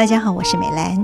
大家好，我是美兰。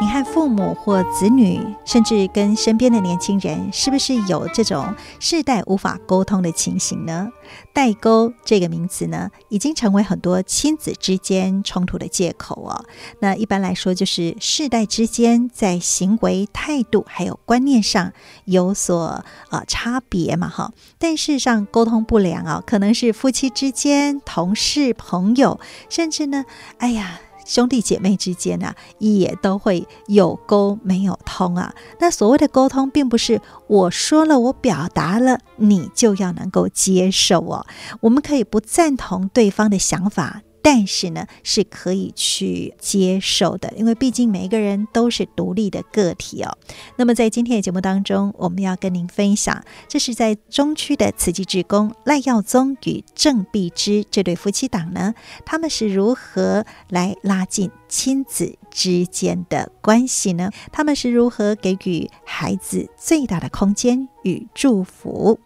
你和父母或子女，甚至跟身边的年轻人，是不是有这种世代无法沟通的情形呢？代沟这个名词呢，已经成为很多亲子之间冲突的借口哦。那一般来说，就是世代之间在行为态度还有观念上有所呃差别嘛，哈。但事实上，沟通不良啊，可能是夫妻之间、同事、朋友，甚至呢，哎呀。兄弟姐妹之间呢，也都会有沟没有通啊。那所谓的沟通，并不是我说了，我表达了，你就要能够接受哦。我们可以不赞同对方的想法。但是呢，是可以去接受的，因为毕竟每一个人都是独立的个体哦。那么在今天的节目当中，我们要跟您分享，这是在中区的慈济志工赖耀宗与郑碧芝这对夫妻档呢，他们是如何来拉近亲子之间的关系呢？他们是如何给予孩子最大的空间与祝福？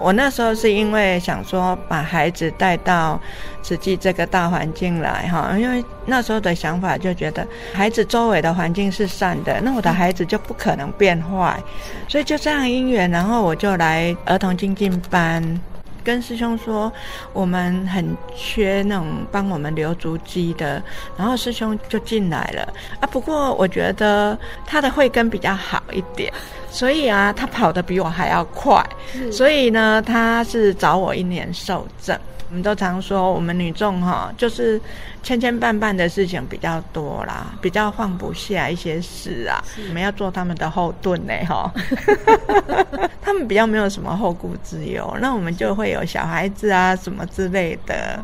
我那时候是因为想说把孩子带到实际这个大环境来哈，因为那时候的想法就觉得孩子周围的环境是善的，那我的孩子就不可能变坏，所以就这样因缘，然后我就来儿童精进班。跟师兄说，我们很缺那种帮我们留足迹的，然后师兄就进来了啊。不过我觉得他的慧根比较好一点，所以啊，他跑得比我还要快，所以呢，他是找我一年受证。我们都常说，我们女众哈，就是千千绊绊的事情比较多啦，比较放不下一些事啊。我们要做他们的后盾呢，哈。他们比较没有什么后顾之忧，那我们就会有小孩子啊什么之类的，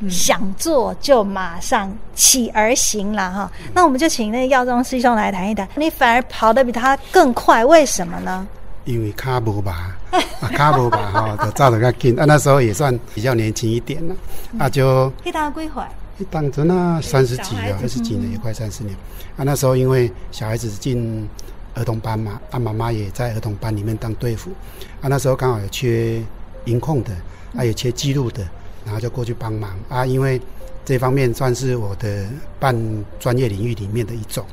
嗯、想做就马上起而行了哈。那我们就请那个耀宗师兄来谈一谈，你反而跑得比他更快，为什么呢？因为卡无吧，啊卡无吧哈，就走得较紧。啊，那时候也算比较年轻一点了，啊就。一当归回。一当着那三十几了，二十几年也快三十年。啊，那时候因为小孩子进儿童班嘛，啊妈妈也在儿童班里面当队服。啊，那时候刚好有缺音控的，啊也缺记录的，然后就过去帮忙。啊，因为这方面算是我的半专业领域里面的一种。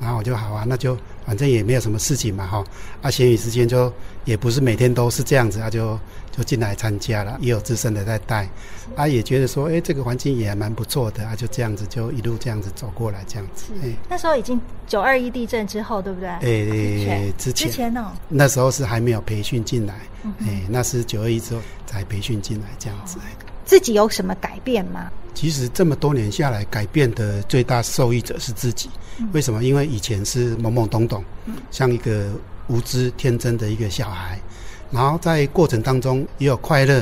然后我就好啊，那就反正也没有什么事情嘛，哈，啊，闲余时间就也不是每天都是这样子，啊、就就进来参加了，也有资深的在带，啊，也觉得说，哎，这个环境也还蛮不错的，啊，就这样子就一路这样子走过来，这样子。哎，那时候已经九二一地震之后，对不对？哎，之前之前哦，那时候是还没有培训进来，哎，那是九二一之后才培训进来这样子。自己有什么改变吗？其实这么多年下来，改变的最大受益者是自己。为什么？因为以前是懵懵懂懂，像一个无知天真的一个小孩，然后在过程当中也有快乐，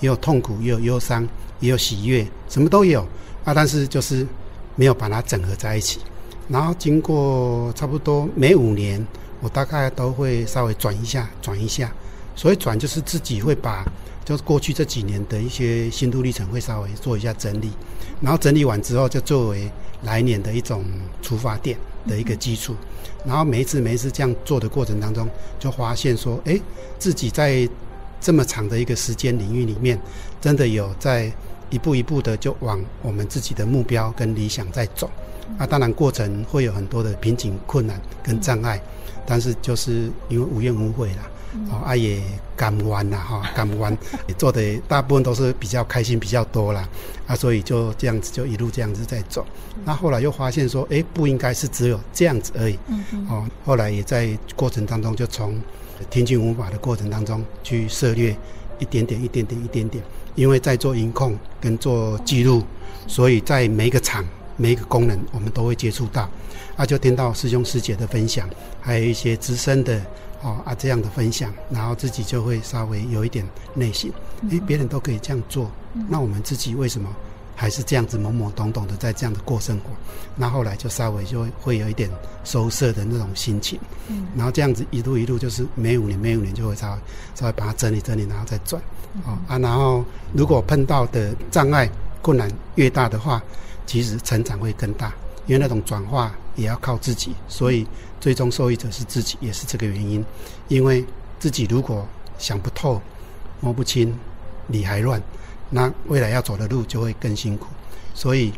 也有痛苦，也有忧伤，也有喜悦，什么都有啊。但是就是没有把它整合在一起。然后经过差不多每五年，我大概都会稍微转一下，转一下。所以转就是自己会把。就是过去这几年的一些心路历程，会稍微做一下整理，然后整理完之后，就作为来年的一种出发点的一个基础。然后每一次每一次这样做的过程当中，就发现说，哎，自己在这么长的一个时间领域里面，真的有在一步一步的就往我们自己的目标跟理想在走。那，当然过程会有很多的瓶颈、困难跟障碍，但是就是因为无怨无悔啦。哦，啊也甘愿呐，哈，甘愿也做的大部分都是比较开心比较多啦，啊，所以就这样子就一路这样子在走。那后来又发现说，哎，不应该是只有这样子而已。哦，后来也在过程当中就从听经闻法的过程当中去涉猎一点点、一点点、一点点。因为在做音控跟做记录，所以在每一个场、每一个功能，我们都会接触到。啊，就听到师兄师姐的分享，还有一些资深的。哦啊，这样的分享，然后自己就会稍微有一点内心，哎，别人都可以这样做，那我们自己为什么还是这样子懵懵懂懂的在这样的过生活？那后来就稍微就会有一点收摄的那种心情，嗯，然后这样子一路一路就是每五年每五年就会稍微稍微把它整理整理，然后再转，哦啊，然后如果碰到的障碍困难越大的话，其实成长会更大，因为那种转化也要靠自己，所以。最终受益者是自己，也是这个原因。因为自己如果想不透、摸不清、理还乱，那未来要走的路就会更辛苦。所以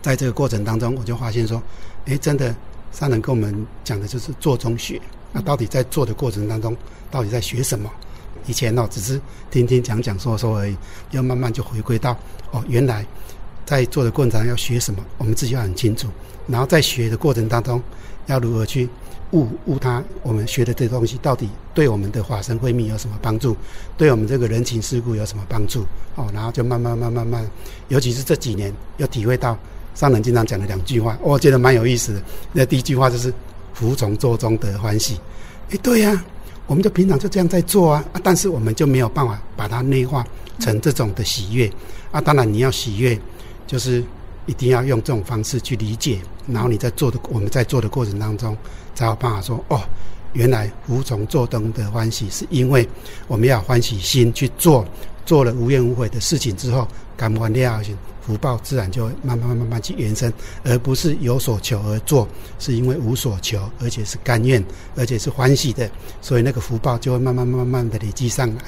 在这个过程当中，我就发现说，哎，真的上人跟我们讲的就是做中学。那到底在做的过程当中，到底在学什么？以前哦，只是听听讲讲说说而已，要慢慢就回归到哦，原来在做的过程当中要学什么，我们自己要很清楚。然后在学的过程当中，要如何去悟悟它？我们学的这东西到底对我们的法身慧命有什么帮助？对我们这个人情世故有什么帮助？哦，然后就慢慢慢慢慢，尤其是这几年，又体会到上人经常讲的两句话，我觉得蛮有意思的。那第一句话就是“服从做中得欢喜”。哎，对呀、我们就平常就这样在做啊，啊，但是我们就没有办法把它内化成这种的喜悦啊。当然，你要喜悦，就是一定要用这种方式去理解，然后你在做的我们在做的过程当中，才有办法说哦，原来服从做中得欢喜，是因为我们要欢喜心去做，做了无怨无悔的事情之后，感官的爱心。福报自然就会慢慢慢慢去延伸，而不是有所求而做，是因为无所求，而且是甘愿，而且是欢喜的，所以那个福报就会慢慢慢慢的累积上来。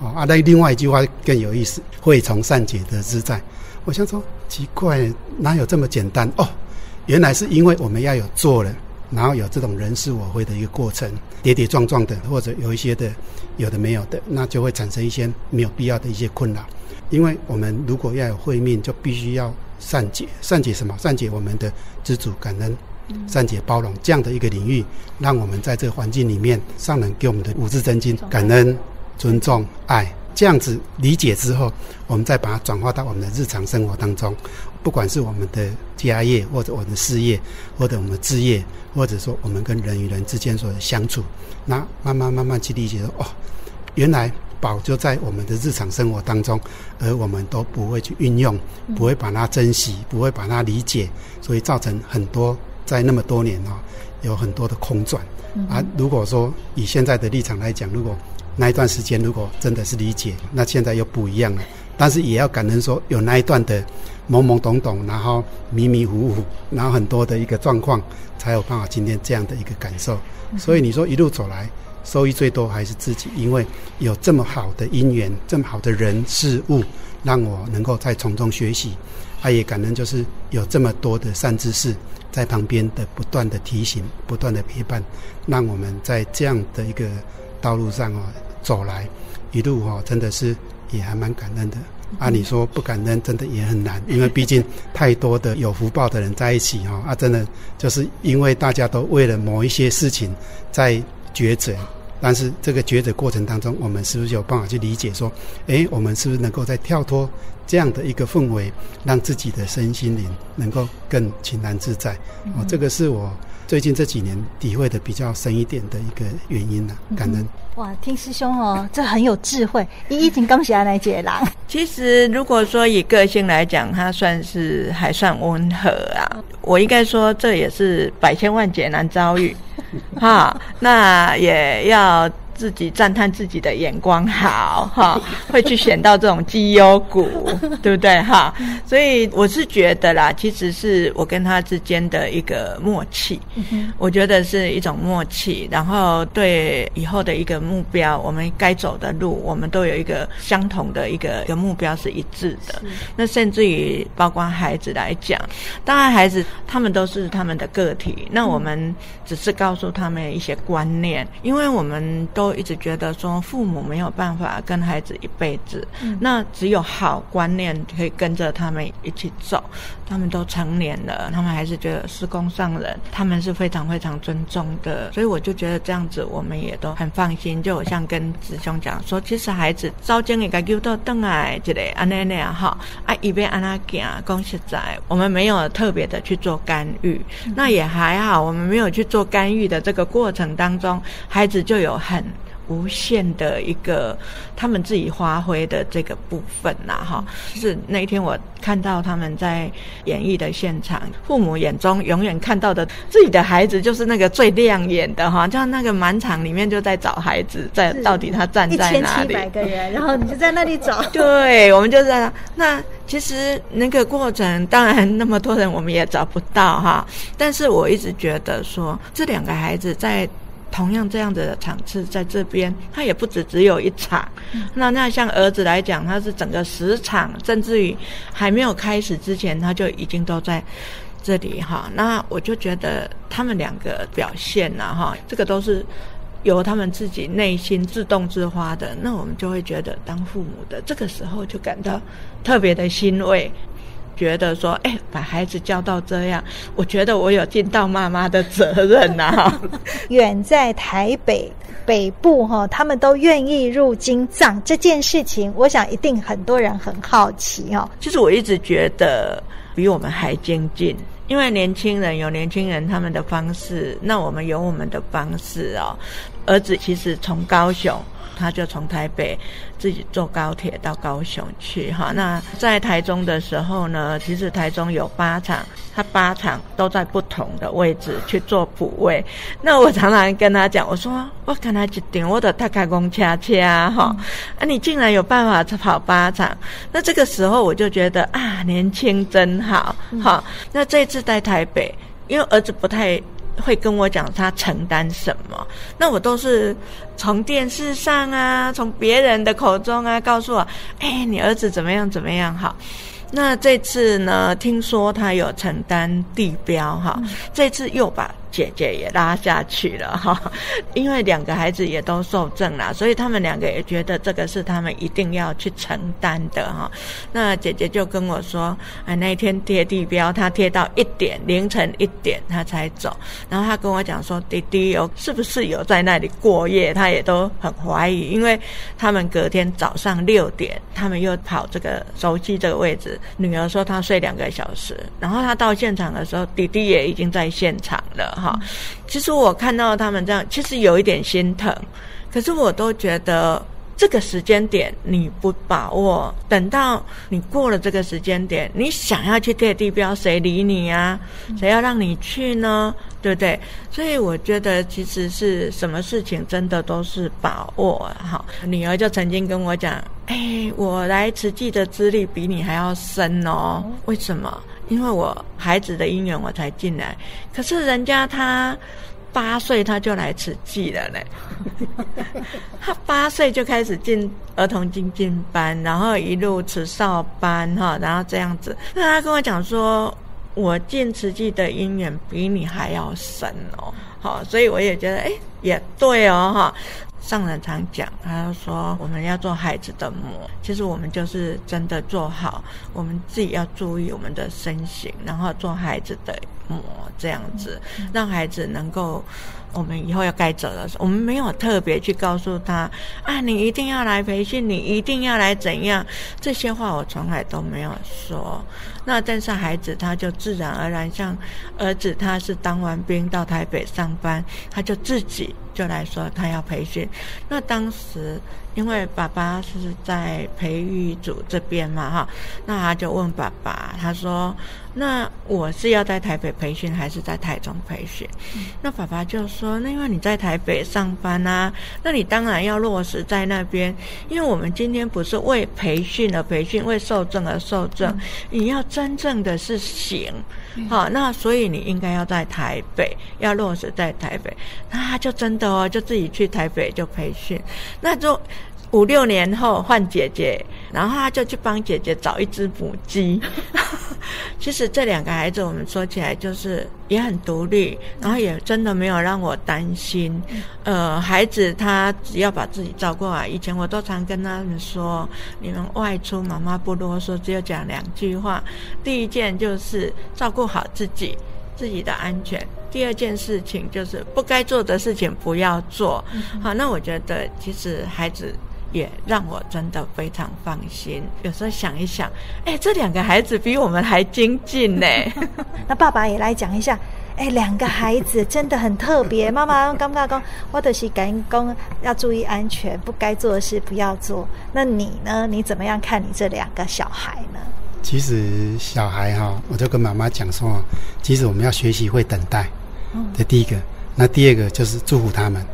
哦，啊，那另外一句话更有意思，会从善解得自在。我想说，奇怪，哪有这么简单？哦，原来是因为我们要有做了，然后有这种人事我会的一个过程，跌跌撞撞的，或者有一些的有的没有的，那就会产生一些没有必要的一些困扰。因为我们如果要有会命，就必须要善解，善解什么？善解我们的知足感恩，善解包容这样的一个领域，让我们在这个环境里面，上人给我们的五字真经，感恩、尊重、爱，这样子理解之后，我们再把它转化到我们的日常生活当中，不管是我们的家业，或者我们的事业，或者我们的志业，或者说我们跟人与人之间所的相处，那慢慢慢慢去理解说，哦，原来。宝就在我们的日常生活当中，而我们都不会去运用，不会把它珍惜，不会把它理解，所以造成很多在那么多年啊，有很多的空转。啊，如果说以现在的立场来讲，如果那一段时间如果真的是理解，那现在又不一样了。但是也要感恩说，有那一段的懵懵懂懂，然后迷迷糊糊，然后很多的一个状况，才有办法今天这样的一个感受。所以你说一路走来。收益最多还是自己，因为有这么好的因缘，这么好的人事物，让我能够在从中学习。他也感恩，就是有这么多的善知识在旁边的不断的提醒、不断的陪伴，让我们在这样的一个道路上哦走来，一路哦真的是也还蛮感恩的。按理说不感恩真的也很难，因为毕竟太多的有福报的人在一起哈啊，真的就是因为大家都为了某一些事情在。抉择，但是这个抉择过程当中，我们是不是有办法去理解说，诶，我们是不是能够在跳脱这样的一个氛围，让自己的身心灵能够更轻安自在？哦，这个是我最近这几年体会的比较深一点的一个原因呢、啊。感恩。哇，听师兄哦，这很有智慧。一一请恭喜阿来姐啦。其实如果说以个性来讲，他算是还算温和啊。我应该说，这也是百千万劫难遭遇。哈，那也要。自己赞叹自己的眼光好哈，会去选到这种绩优股，对不对哈？所以我是觉得啦，其实是我跟他之间的一个默契，我觉得是一种默契。然后对以后的一个目标，我们该走的路，我们都有一个相同的一个一个目标是一致的。那甚至于包括孩子来讲，当然孩子他们都是他们的个体，那我们只是告诉他们一些观念，因为我们都。我一直觉得说父母没有办法跟孩子一辈子，嗯，那只有好观念可以跟着他们一起走。他们都成年了，他们还是觉得师公上人，他们是非常非常尊重的。所以我就觉得这样子，我们也都很放心。就好像跟师兄讲说，其实孩子早经一个叫到邓来这类安那那样哈，啊一边安那讲，讲实在，我们没有特别的去做干预，嗯，那也还好，我们没有去做干预的这个过程当中，孩子就有很。无限的一个他们自己发挥的这个部分呐，哈，就是那一天我看到他们在演绎的现场，父母眼中永远看到的自己的孩子就是那个最亮眼的哈，就那个满场里面就在找孩子，在到底他站在哪里？一千七百个人，然后你就在那里找。对，我们就在那。那其实那个过程，当然那么多人我们也找不到哈，但是我一直觉得说这两个孩子在。同样这样的场次在这边，他也不止只有一场。那那像儿子来讲，他是整个十场，甚至于还没有开始之前，他就已经都在这里哈。那我就觉得他们两个表现呐哈，这个都是由他们自己内心自动自发的。那我们就会觉得当父母的这个时候就感到特别的欣慰。觉得说，哎，把孩子教到这样，我觉得我有尽到妈妈的责任呐、啊。远在台北北部哈，他们都愿意入京藏这件事情，我想一定很多人很好奇哦。其实我一直觉得比我们还精进，因为年轻人有年轻人他们的方式，那我们有我们的方式哦。儿子其实从高雄。他就从台北自己坐高铁到高雄去哈。那在台中的时候呢，其实台中有八场，他八场都在不同的位置去做补位。那我常常跟他讲，我说我跟他一定我的大开公恰恰哈，啊，你竟然有办法跑八场，那这个时候我就觉得啊，年轻真好哈。那这次在台北，因为儿子不太。会跟我讲他承担什么，那我都是从电视上啊，从别人的口中啊，告诉我，哎，你儿子怎么样怎么样好。那这次呢，听说他有承担地标哈，这次又把。姐姐也拉下去了哈，因为两个孩子也都受证了，所以他们两个也觉得这个是他们一定要去承担的哈。那姐姐就跟我说，哎，那一天贴地标，他贴到一点凌晨一点他才走。然后他跟我讲说，弟弟有是不是有在那里过夜？他也都很怀疑，因为他们隔天早上六点，他们又跑这个熟悉这个位置。女儿说她睡两个小时，然后她到现场的时候，弟弟也已经在现场了。哈，其实我看到他们这样，其实有一点心疼。可是我都觉得这个时间点你不把握，等到你过了这个时间点，你想要去贴地标，谁理你啊？谁要让你去呢？对不对？所以我觉得其实是什么事情真的都是把握。哈，女儿就曾经跟我讲：“哎，我来慈济的资历比你还要深哦。为什么？”因为我孩子的姻缘我才进来，可是人家他八岁他就来慈济了嘞，他八岁就开始进儿童精进班，然后一路慈少班哈，然后这样子。那他跟我讲说，我进慈济的姻缘比你还要深哦，好，所以我也觉得哎，也对哦哈。上人常讲，他就说我们要做孩子的模，其实我们就是真的做好，我们自己要注意我们的身形，然后做孩子的模，这样子让孩子能够。我们以后要该走的时候，我们没有特别去告诉他啊，你一定要来培训，你一定要来怎样，这些话我从来都没有说。那但是孩子他就自然而然，像儿子他是当完兵到台北上班，他就自己就来说他要培训。那当时因为爸爸是在培育组这边嘛，哈，那他就问爸爸，他说。那我是要在台北培训还是在台中培训？嗯、那爸爸就说：“那因为你在台北上班啊，那你当然要落实在那边。因为我们今天不是为培训而培训，为受证而受证，嗯、你要真正的是行。嗯、好，那所以你应该要在台北，要落实在台北。那他就真的哦，就自己去台北就培训，那就。”五六年后换姐姐，然后他就去帮姐姐找一只母鸡。其实这两个孩子，我们说起来就是也很独立，然后也真的没有让我担心。呃，孩子他只要把自己照顾好。以前我都常跟他们说：你们外出，妈妈不啰嗦，只有讲两句话。第一件就是照顾好自己，自己的安全；第二件事情就是不该做的事情不要做。好，那我觉得其实孩子。也让我真的非常放心。有时候想一想，哎，这两个孩子比我们还精进呢。那爸爸也来讲一下，哎，两个孩子真的很特别。妈妈刚刚讲，我的是赶工要注意安全，不该做的事不要做。那你呢？你怎么样看你这两个小孩呢？其实小孩哈，我就跟妈妈讲说，其实我们要学习会等待。这第一个，那第二个就是祝福他们。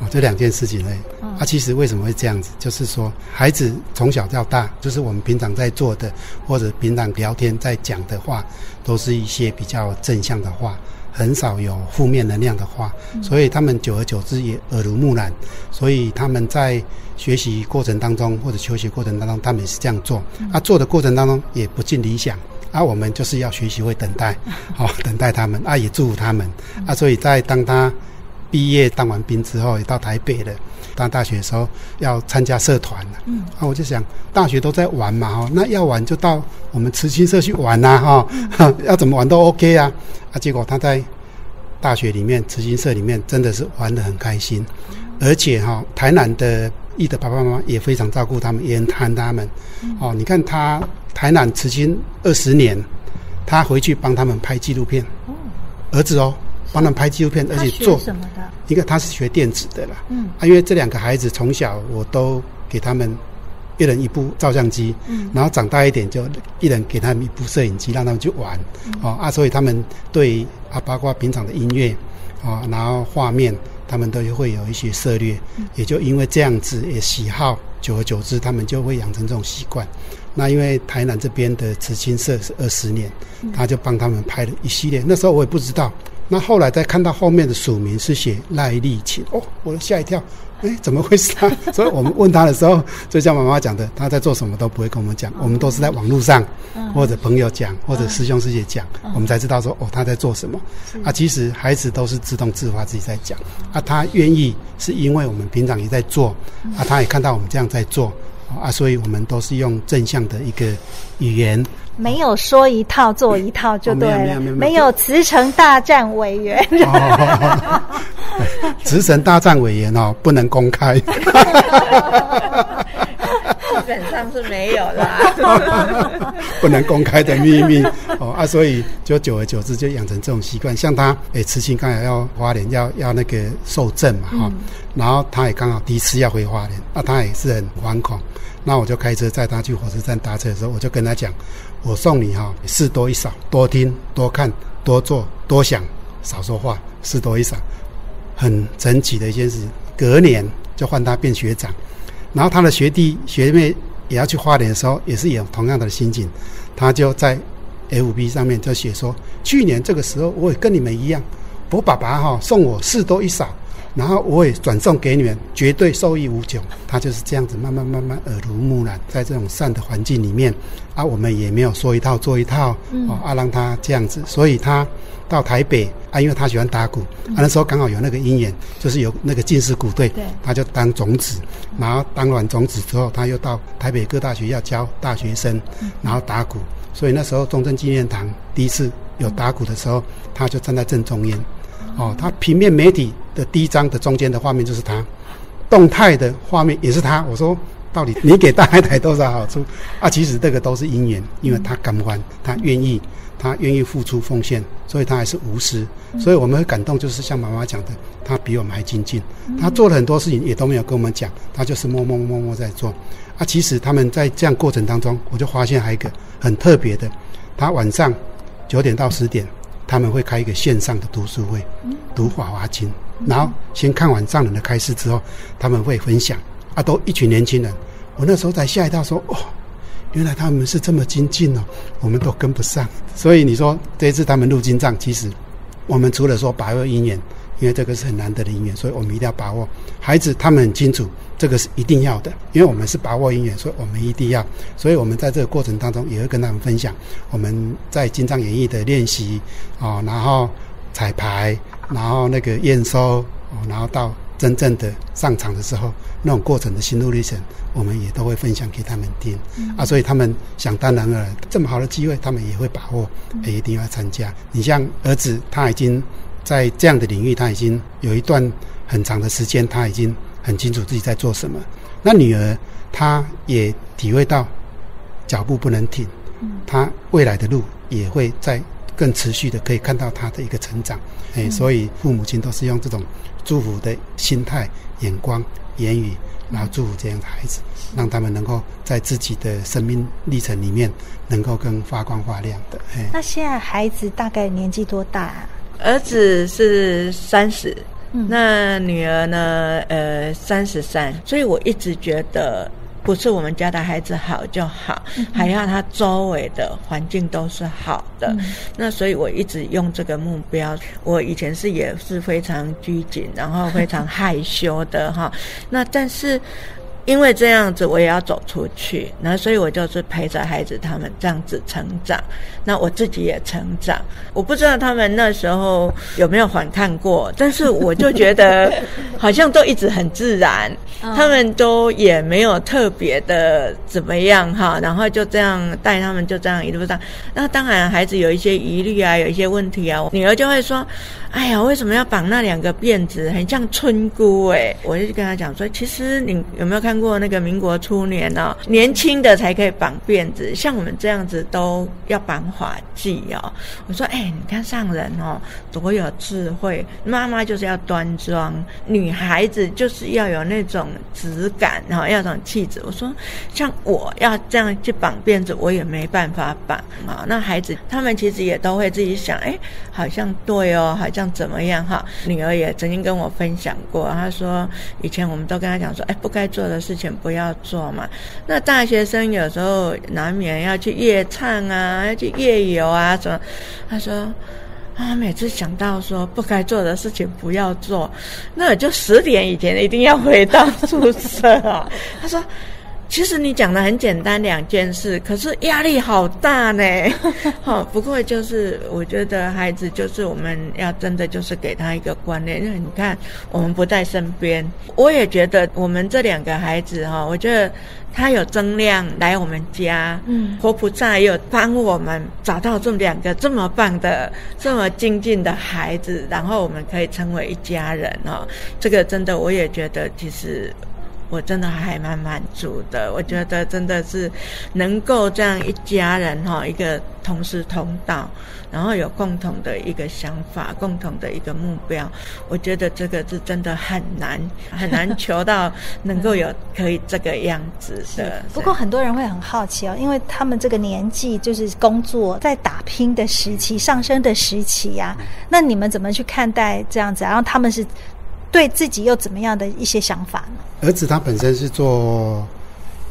哦，这两件事情呢，啊，其实为什么会这样子？就是说，孩子从小到大，就是我们平常在做的，或者平常聊天在讲的话，都是一些比较正向的话，很少有负面能量的话，所以他们久而久之也耳濡目染，所以他们在学习过程当中或者求学过程当中，他们也是这样做。啊，做的过程当中也不尽理想，啊，我们就是要学习会等待，好、哦、等待他们，啊，也祝福他们，啊，所以在当他毕业当完兵之后，也到台北了。当大学的时候要参加社团了，嗯，啊，我就想大学都在玩嘛，哈，那要玩就到我们慈青社去玩呐，哈，要怎么玩都 OK 啊，啊，结果他在大学里面慈青社里面真的是玩得很开心，而且哈，台南的义的爸爸妈妈也非常照顾他们，也很疼他们，哦，你看他台南慈青二十年，他回去帮他们拍纪录片，儿子哦。帮他们拍纪录片，而且做什么的？一个他是学电子的啦，嗯，啊，因为这两个孩子从小我都给他们一人一部照相机，嗯，然后长大一点就一人给他们一部摄影机，让他们去玩，嗯、哦啊，所以他们对啊，包括平常的音乐，啊、哦，然后画面，他们都会有一些涉猎，嗯、也就因为这样子也喜好，久而久之，他们就会养成这种习惯。那因为台南这边的慈青社是二十年，他就帮他们拍了一系列，那时候我也不知道。那后来再看到后面的署名是写赖丽琴，哦，我吓一跳，哎，怎么会是他？所以我们问他的时候，就像妈妈讲的，他在做什么都不会跟我们讲，我们都是在网络上或者朋友讲或者师兄师姐讲，我们才知道说哦他在做什么。啊，其实孩子都是自动自发自己在讲，啊，他愿意是因为我们平常也在做，啊，他也看到我们这样在做，啊，所以我们都是用正向的一个语言。没有说一套做一套就对了，没有没有没有慈诚大战委员，慈诚大战委员哦，不能公开，基本上是没有啦，不能公开的秘密哦啊，所以就久而久之就养成这种习惯。像他诶，慈青刚才要花莲要要那个受证嘛哈，然后他也刚好第一次要回花莲，那他也是很惶恐，那我就开车载他去火车站搭车的时候，我就跟他讲。我送你哈，事多一少，多听多看多做多想，少说话，事多一少，很神奇的一件事。隔年就换他变学长，然后他的学弟学妹也要去花莲的时候，也是有同样的心情，他就在 FB 上面就写说，去年这个时候我也跟你们一样，我爸爸哈送我事多一少。然后我也转送给你们，绝对受益无穷。他就是这样子，慢慢慢慢耳濡目染，在这种善的环境里面，啊，我们也没有说一套做一套，嗯、哦，啊，让他这样子。所以他到台北，啊，因为他喜欢打鼓，嗯、啊，那时候刚好有那个因缘，就是有那个进士鼓队，对，他就当种子，然后当完种子之后，他又到台北各大学要教大学生，然后打鼓。所以那时候中正纪念堂第一次有打鼓的时候，他就站在正中央。哦，他平面媒体的第一张的中间的画面就是他，动态的画面也是他。我说，到底你给大海带多少好处啊？其实这个都是因缘，因为他感官，他愿意，他愿意付出奉献，所以他还是无私。所以我们会感动，就是像妈妈讲的，他比我们还精进，他做了很多事情也都没有跟我们讲，他就是默默默默在做。啊，其实他们在这样过程当中，我就发现还有一个很特别的，他晚上九点到十点。他们会开一个线上的读书会，读《法华经》，然后先看完上人的开示之后，他们会分享。啊，都一群年轻人，我那时候才吓一跳，说：“哦，原来他们是这么精进哦，我们都跟不上。”所以你说这一次他们入金藏，其实我们除了说把握因缘，因为这个是很难得的因缘，所以我们一定要把握。孩子他们很清楚。这个是一定要的，因为我们是把握因缘，所以我们一定要。所以我们在这个过程当中也会跟他们分享我们在金藏演绎的练习啊，然后彩排，然后那个验收，然后到真正的上场的时候，那种过程的心路历程，我们也都会分享给他们听。嗯、啊，所以他们想当然了，这么好的机会，他们也会把握，也一定要参加。你像儿子，他已经在这样的领域，他已经有一段很长的时间，他已经。很清楚自己在做什么。那女儿她也体会到脚步不能停，她未来的路也会在更持续的可以看到她的一个成长。哎，所以父母亲都是用这种祝福的心态、眼光、言语，然后祝福这样的孩子，让他们能够在自己的生命历程里面能够更发光发亮的。哎，那现在孩子大概年纪多大啊？儿子是三十。那女儿呢？呃，三十三，所以我一直觉得不是我们家的孩子好就好，嗯、还要他周围的环境都是好的。嗯、那所以我一直用这个目标。我以前是也是非常拘谨，然后非常害羞的哈。那但是。因为这样子，我也要走出去，那所以我就是陪着孩子他们这样子成长，那我自己也成长。我不知道他们那时候有没有反抗过，但是我就觉得 好像都一直很自然，他们都也没有特别的怎么样哈，然后就这样带他们就这样一路上。那当然孩子有一些疑虑啊，有一些问题啊，女儿就会说。哎呀，为什么要绑那两个辫子？很像村姑哎！我就跟他讲说，其实你有没有看过那个民国初年呢？年轻的才可以绑辫子，像我们这样子都要绑发髻哦。我说，哎，你看上人哦，多有智慧。妈妈就是要端庄，女孩子就是要有那种质感，然后要有种气质。我说，像我要这样去绑辫子，我也没办法绑啊。那孩子他们其实也都会自己想，哎，好像对哦，好像。怎么样哈？女儿也曾经跟我分享过，她说以前我们都跟她讲说，哎，不该做的事情不要做嘛。那大学生有时候难免要去夜唱啊，要去夜游啊什么。他说啊，每次想到说不该做的事情不要做，那就十点以前一定要回到宿舍啊。他说。其实你讲的很简单两件事，可是压力好大呢。好，不过就是我觉得孩子就是我们要真的就是给他一个观念，因为你看我们不在身边，我也觉得我们这两个孩子哈，我觉得他有增量来我们家，嗯，活菩萨也有帮我们找到这么两个这么棒的、这么精进的孩子，然后我们可以成为一家人哦。这个真的我也觉得其实。我真的还蛮满足的，我觉得真的是能够这样一家人哈，一个同时同道，然后有共同的一个想法，共同的一个目标，我觉得这个是真的很难很难求到能够有 可以这个样子的。不过很多人会很好奇哦，因为他们这个年纪就是工作在打拼的时期，上升的时期呀、啊，那你们怎么去看待这样子？然后他们是。对自己又怎么样的一些想法呢？儿子他本身是做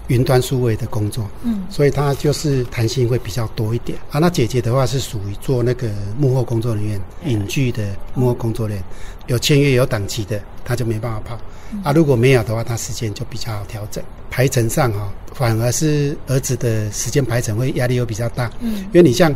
云端数位的工作，嗯，所以他就是弹性会比较多一点啊。那姐姐的话是属于做那个幕后工作人员，影剧的幕后工作人员，有签约有档期的，他就没办法跑啊。如果没有的话，他时间就比较好调整。排程上哈，反而是儿子的时间排程会压力又比较大，嗯，因为你像。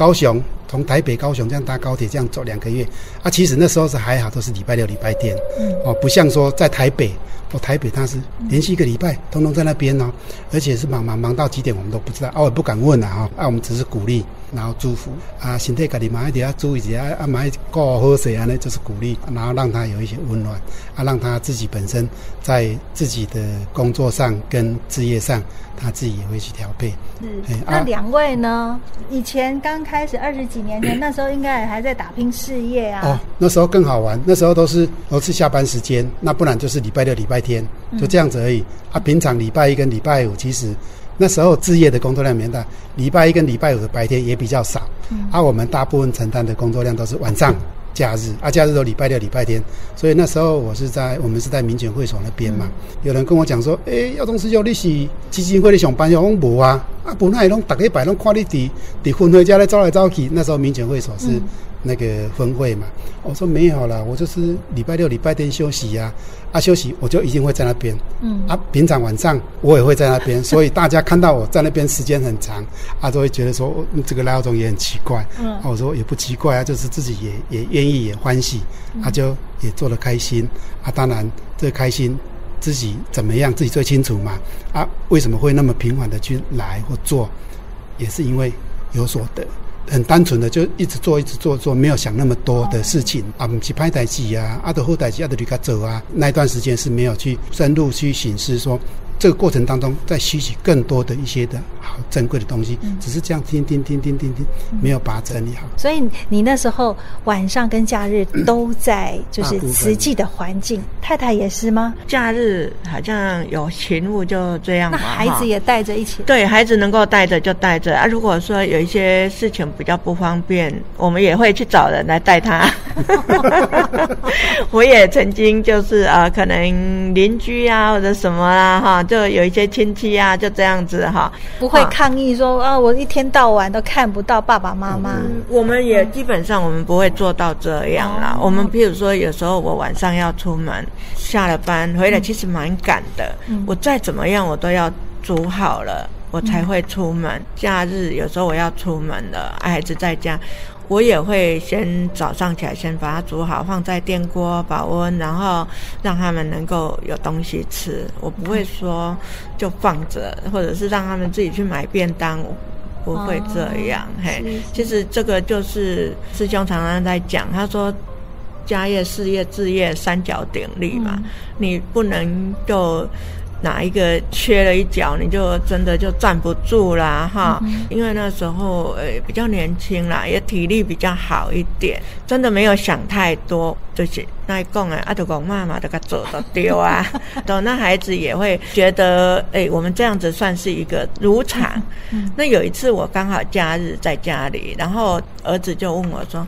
高雄从台北高雄这样搭高铁这样走两个月啊，其实那时候是还好，都是礼拜六礼拜天，嗯，哦，不像说在台北，哦，台北他是连续一个礼拜通通在那边哦，而且是忙忙忙到几点我们都不知道，啊，我也不敢问啊，哈，啊，我们只是鼓励。然后祝福啊，身体家己嘛一定要注意一下啊，买过好水啊，那就是鼓励，然后让他有一些温暖啊，让他自己本身在自己的工作上跟事业上，他自己也会去调配。是，嗯、那两位呢？以前刚开始二十几年前，那时候应该还在打拼事业啊。哦，那时候更好玩，那时候都是都是下班时间，那不然就是礼拜六、礼拜天，就这样子而已。嗯、啊，平常礼拜一跟礼拜五其实。那时候置业的工作量没大，礼拜一跟礼拜五的白天也比较少，嗯、啊，我们大部分承担的工作量都是晚上、假日，啊，假日都礼拜六、礼拜天，所以那时候我是在我们是在民权会所那边嘛，嗯、有人跟我讲说，哎、欸，耀东师兄你是基金会的上班，我讲无啊，啊，本来拢大家摆拢看你伫伫分会家咧走来走去，那时候民权会所是。嗯。那个分会嘛，我说没有啦，我就是礼拜六、礼拜天休息呀，啊，啊休息我就一定会在那边，嗯，啊平常晚上我也会在那边，所以大家看到我在那边时间很长，啊都会觉得说这个赖耀宗也很奇怪，嗯，啊我说也不奇怪啊，就是自己也也愿意也欢喜，啊就也做得开心，啊当然这个开心自己怎么样自己最清楚嘛，啊为什么会那么频繁的去来或做，也是因为有所得。很单纯的就一直做，一直做，做没有想那么多的事情啊，不是拍台戏啊，啊，的后台戏啊，的离开走啊，那一段时间是没有去深入去审视说。这个过程当中，再吸取更多的一些的好珍贵的东西，嗯、只是这样听听听听听听，没有把它整理好。所以你那时候晚上跟假日都在就是实际的环境，太太也是吗？假日好像有勤务就这样嘛。那孩子也带着一起？对，孩子能够带着就带着啊。如果说有一些事情比较不方便，我们也会去找人来带他。我也曾经就是啊，可能邻居啊或者什么啊哈，就有一些亲戚啊，就这样子哈，不会抗议说啊，我一天到晚都看不到爸爸妈妈。嗯，我们也基本上我们不会做到这样啦。我们譬如说，有时候我晚上要出门，下了班回来其实蛮赶的，我再怎么样我都要煮好了。我才会出门。假日有时候我要出门了，孩子在家，我也会先早上起来先把它煮好，放在电锅保温，然后让他们能够有东西吃。我不会说就放着，或者是让他们自己去买便当，我不会这样。哦、嘿，其实这个就是师兄常常在讲，他说家业、事业、置业三角鼎立嘛，嗯、你不能就。哪一个缺了一角，你就真的就站不住啦哈！嗯、因为那时候呃比较年轻啦，也体力比较好一点，真的没有想太多，就是那一讲啊，阿德公妈妈都给做都丢啊，等那孩子也会觉得，哎，我们这样子算是一个如常。嗯、那有一次我刚好假日在家里，然后儿子就问我说：“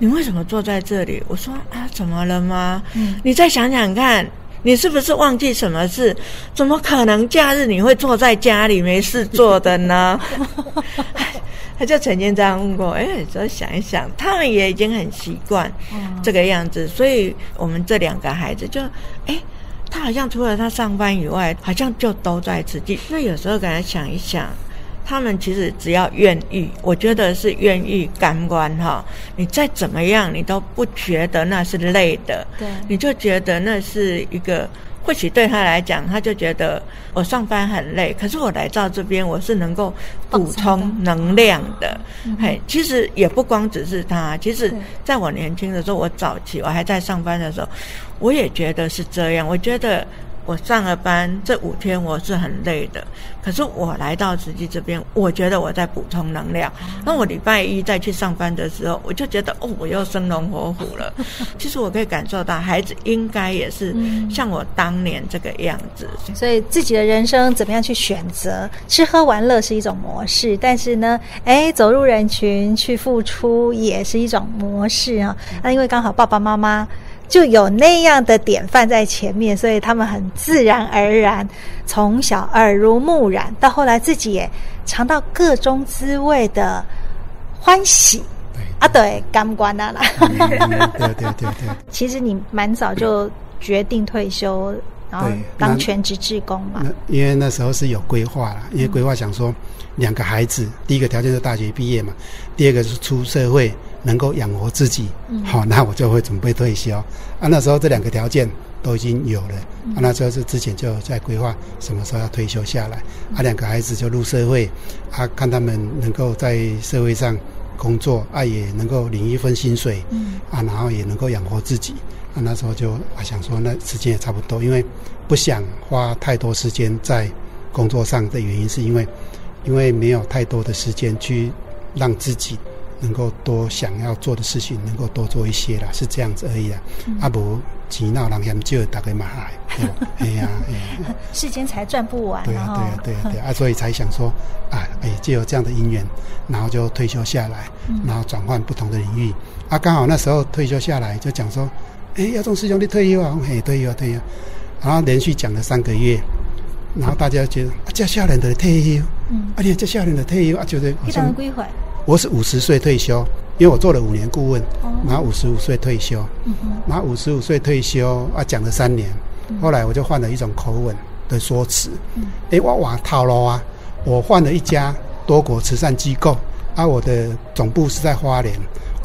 你为什么坐在这里？”我说：“啊，怎么了吗？嗯、你再想想看。”你是不是忘记什么事？怎么可能假日你会坐在家里没事做的呢？他就曾经这样问过。哎，再想一想，他们也已经很习惯这个样子，所以我们这两个孩子就，哎，他好像除了他上班以外，好像就都在自己。那有时候给他想一想。他们其实只要愿意，我觉得是愿意甘愿哈。你再怎么样，你都不觉得那是累的。对，你就觉得那是一个，或许对他来讲，他就觉得我上班很累，可是我来到这边，我是能够补充能量的。嘿，其实也不光只是他，其实在我年轻的时候，我早期我还在上班的时候，我也觉得是这样。我觉得。我上了班这五天我是很累的，可是我来到慈济这边，我觉得我在补充能量。那我礼拜一再去上班的时候，我就觉得哦，我又生龙活虎了。其实我可以感受到，孩子应该也是像我当年这个样子。所以自己的人生怎么样去选择？吃喝玩乐是一种模式，但是呢，哎，走入人群去付出也是一种模式啊。那因为刚好爸爸妈妈。就有那样的典范在前面，所以他们很自然而然，从小耳濡目染，到后来自己也尝到各种滋味的欢喜。对啊，对，甘关啊啦。对对对对。其实你蛮早就决定退休，然后当全职志工嘛。因为那时候是有规划啦，因为规划想说两个孩子，第一个条件是大学毕业嘛，第二个是出社会。能够养活自己，好，那我就会准备退休。啊，那时候这两个条件都已经有了。啊，那时候是之前就在规划什么时候要退休下来。啊，两个孩子就入社会，啊，看他们能够在社会上工作，啊，也能够领一份薪水，嗯啊，然后也能够养活自己。啊，那时候就啊想说，那时间也差不多，因为不想花太多时间在工作上的原因，是因为因为没有太多的时间去让自己。能够多想要做的事情，能够多做一些啦，是这样子而已啦。阿伯钱闹人嫌少，大概嘛还，哎呀，世间财赚不完。对啊，对啊，对啊，对啊，所以才想说，啊，哎，就有这样的因缘，然后就退休下来，然后转换不同的领域。啊，刚好那时候退休下来，就讲说，哎，耀宗师兄弟退休啊，嘿，退休啊，退休。然后连续讲了三个月，然后大家觉得，啊，这下人的退休，嗯，啊，你这下人的退休啊，觉得好像。我是五十岁退休，因为我做了五年顾问，然后五十五岁退休，然后五十五岁退休啊，讲了三年，后来我就换了一种口吻的说辞，哎，我往套路啊，我换了一家多国慈善机构，啊，我的总部是在花莲，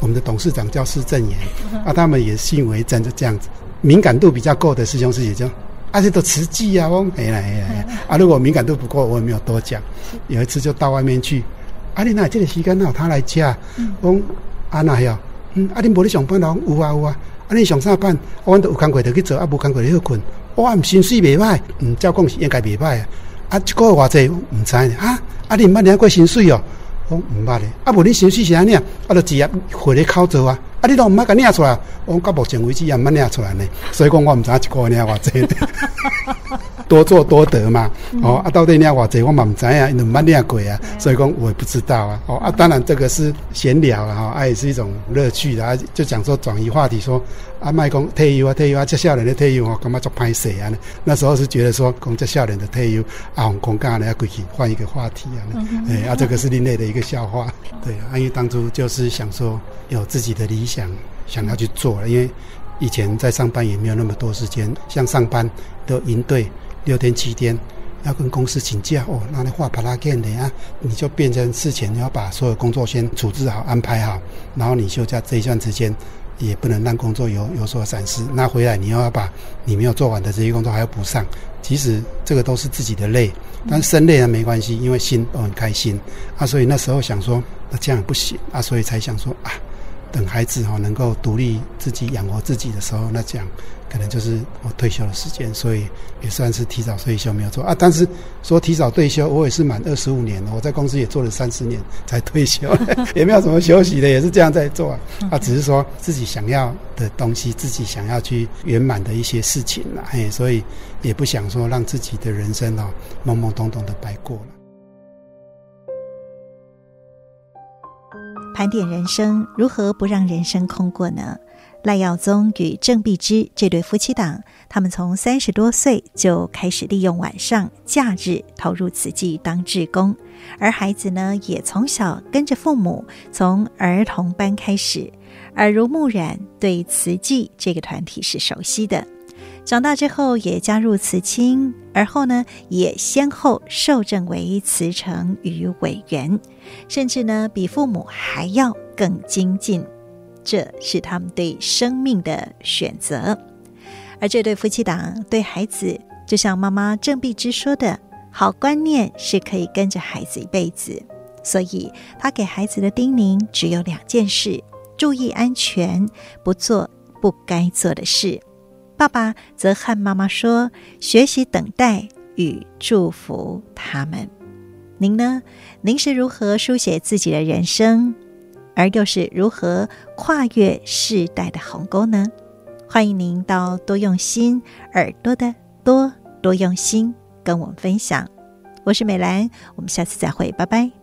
我们的董事长叫施正言，啊，他们也信为真，就这样子，敏感度比较够的师兄师姐就，啊，这都慈济啊，我哎呀哎呀，啊，如果敏感度不够，我也没有多讲，有一次就到外面去。啊！你那这个时间哪他来吃？我讲啊那呀，嗯，啊你无咧上班咯？有啊有啊。啊你上啥班？我阮都有工课就去做，啊无工课就去困。我毋薪水袂歹，嗯，照讲是应该袂歹啊。啊，一个月偌济毋知呢。啊啊你毋捌领过薪水哦？我毋捌咧。啊无你薪水是安尼啊？啊就直接回咧口做啊。啊你都毋捌甲领出来？我讲到目前为止也毋捌领出来呢。所以讲我毋知一个月领偌济。多做多得嘛。哦，啊，到底你要话这我嘛唔知啊，你蛮厉鬼啊，所以讲我也不知道啊。哦，啊，当然这个是闲聊了，哈，啊也是一种乐趣啊，就讲说转移话题说。啊，卖讲退休啊，退休啊，这少年的退休哦，干嘛做歹势啊？那时候是觉得说，讲这少年的退休啊，红公干呢要归去换一个话题啊，哎、嗯欸，啊，这个是另类的一个笑话。对啊，因为当初就是想说有自己的理想，想要去做了。因为以前在上班也没有那么多时间，像上班都营队六天七天，要跟公司请假哦，那你话把它干的啊，你就变成事前你要把所有工作先处置好、安排好，然后你休假这一段时间。也不能让工作有有所闪失，那回来你又要把你没有做完的这些工作还要补上，其实这个都是自己的累，但是身累呢没关系，因为心都很开心啊，所以那时候想说，那这样不行啊，所以才想说啊。等孩子哈能够独立自己养活自己的时候，那这样可能就是我退休的时间，所以也算是提早退休没有错啊。但是说提早退休，我也是满二十五年了，我在公司也做了三十年才退休，也没有什么休息的，也是这样在做啊。啊，只是说自己想要的东西，自己想要去圆满的一些事情了，嘿，所以也不想说让自己的人生哦懵懵懂懂的白过了。盘点人生，如何不让人生空过呢？赖耀宗与郑碧芝这对夫妻档，他们从三十多岁就开始利用晚上、假日投入慈济当志工，而孩子呢，也从小跟着父母从儿童班开始，耳濡目染，对慈济这个团体是熟悉的。长大之后也加入慈青，而后呢，也先后受证为慈诚与委员，甚至呢，比父母还要更精进。这是他们对生命的选择。而这对夫妻档对孩子，就像妈妈郑碧芝说的，好观念是可以跟着孩子一辈子。所以，他给孩子的叮咛只有两件事：注意安全，不做不该做的事。爸爸则和妈妈说：“学习等待与祝福他们。”您呢？您是如何书写自己的人生，而又是如何跨越世代的鸿沟呢？欢迎您到多用心耳朵的多多用心跟我们分享。我是美兰，我们下次再会，拜拜。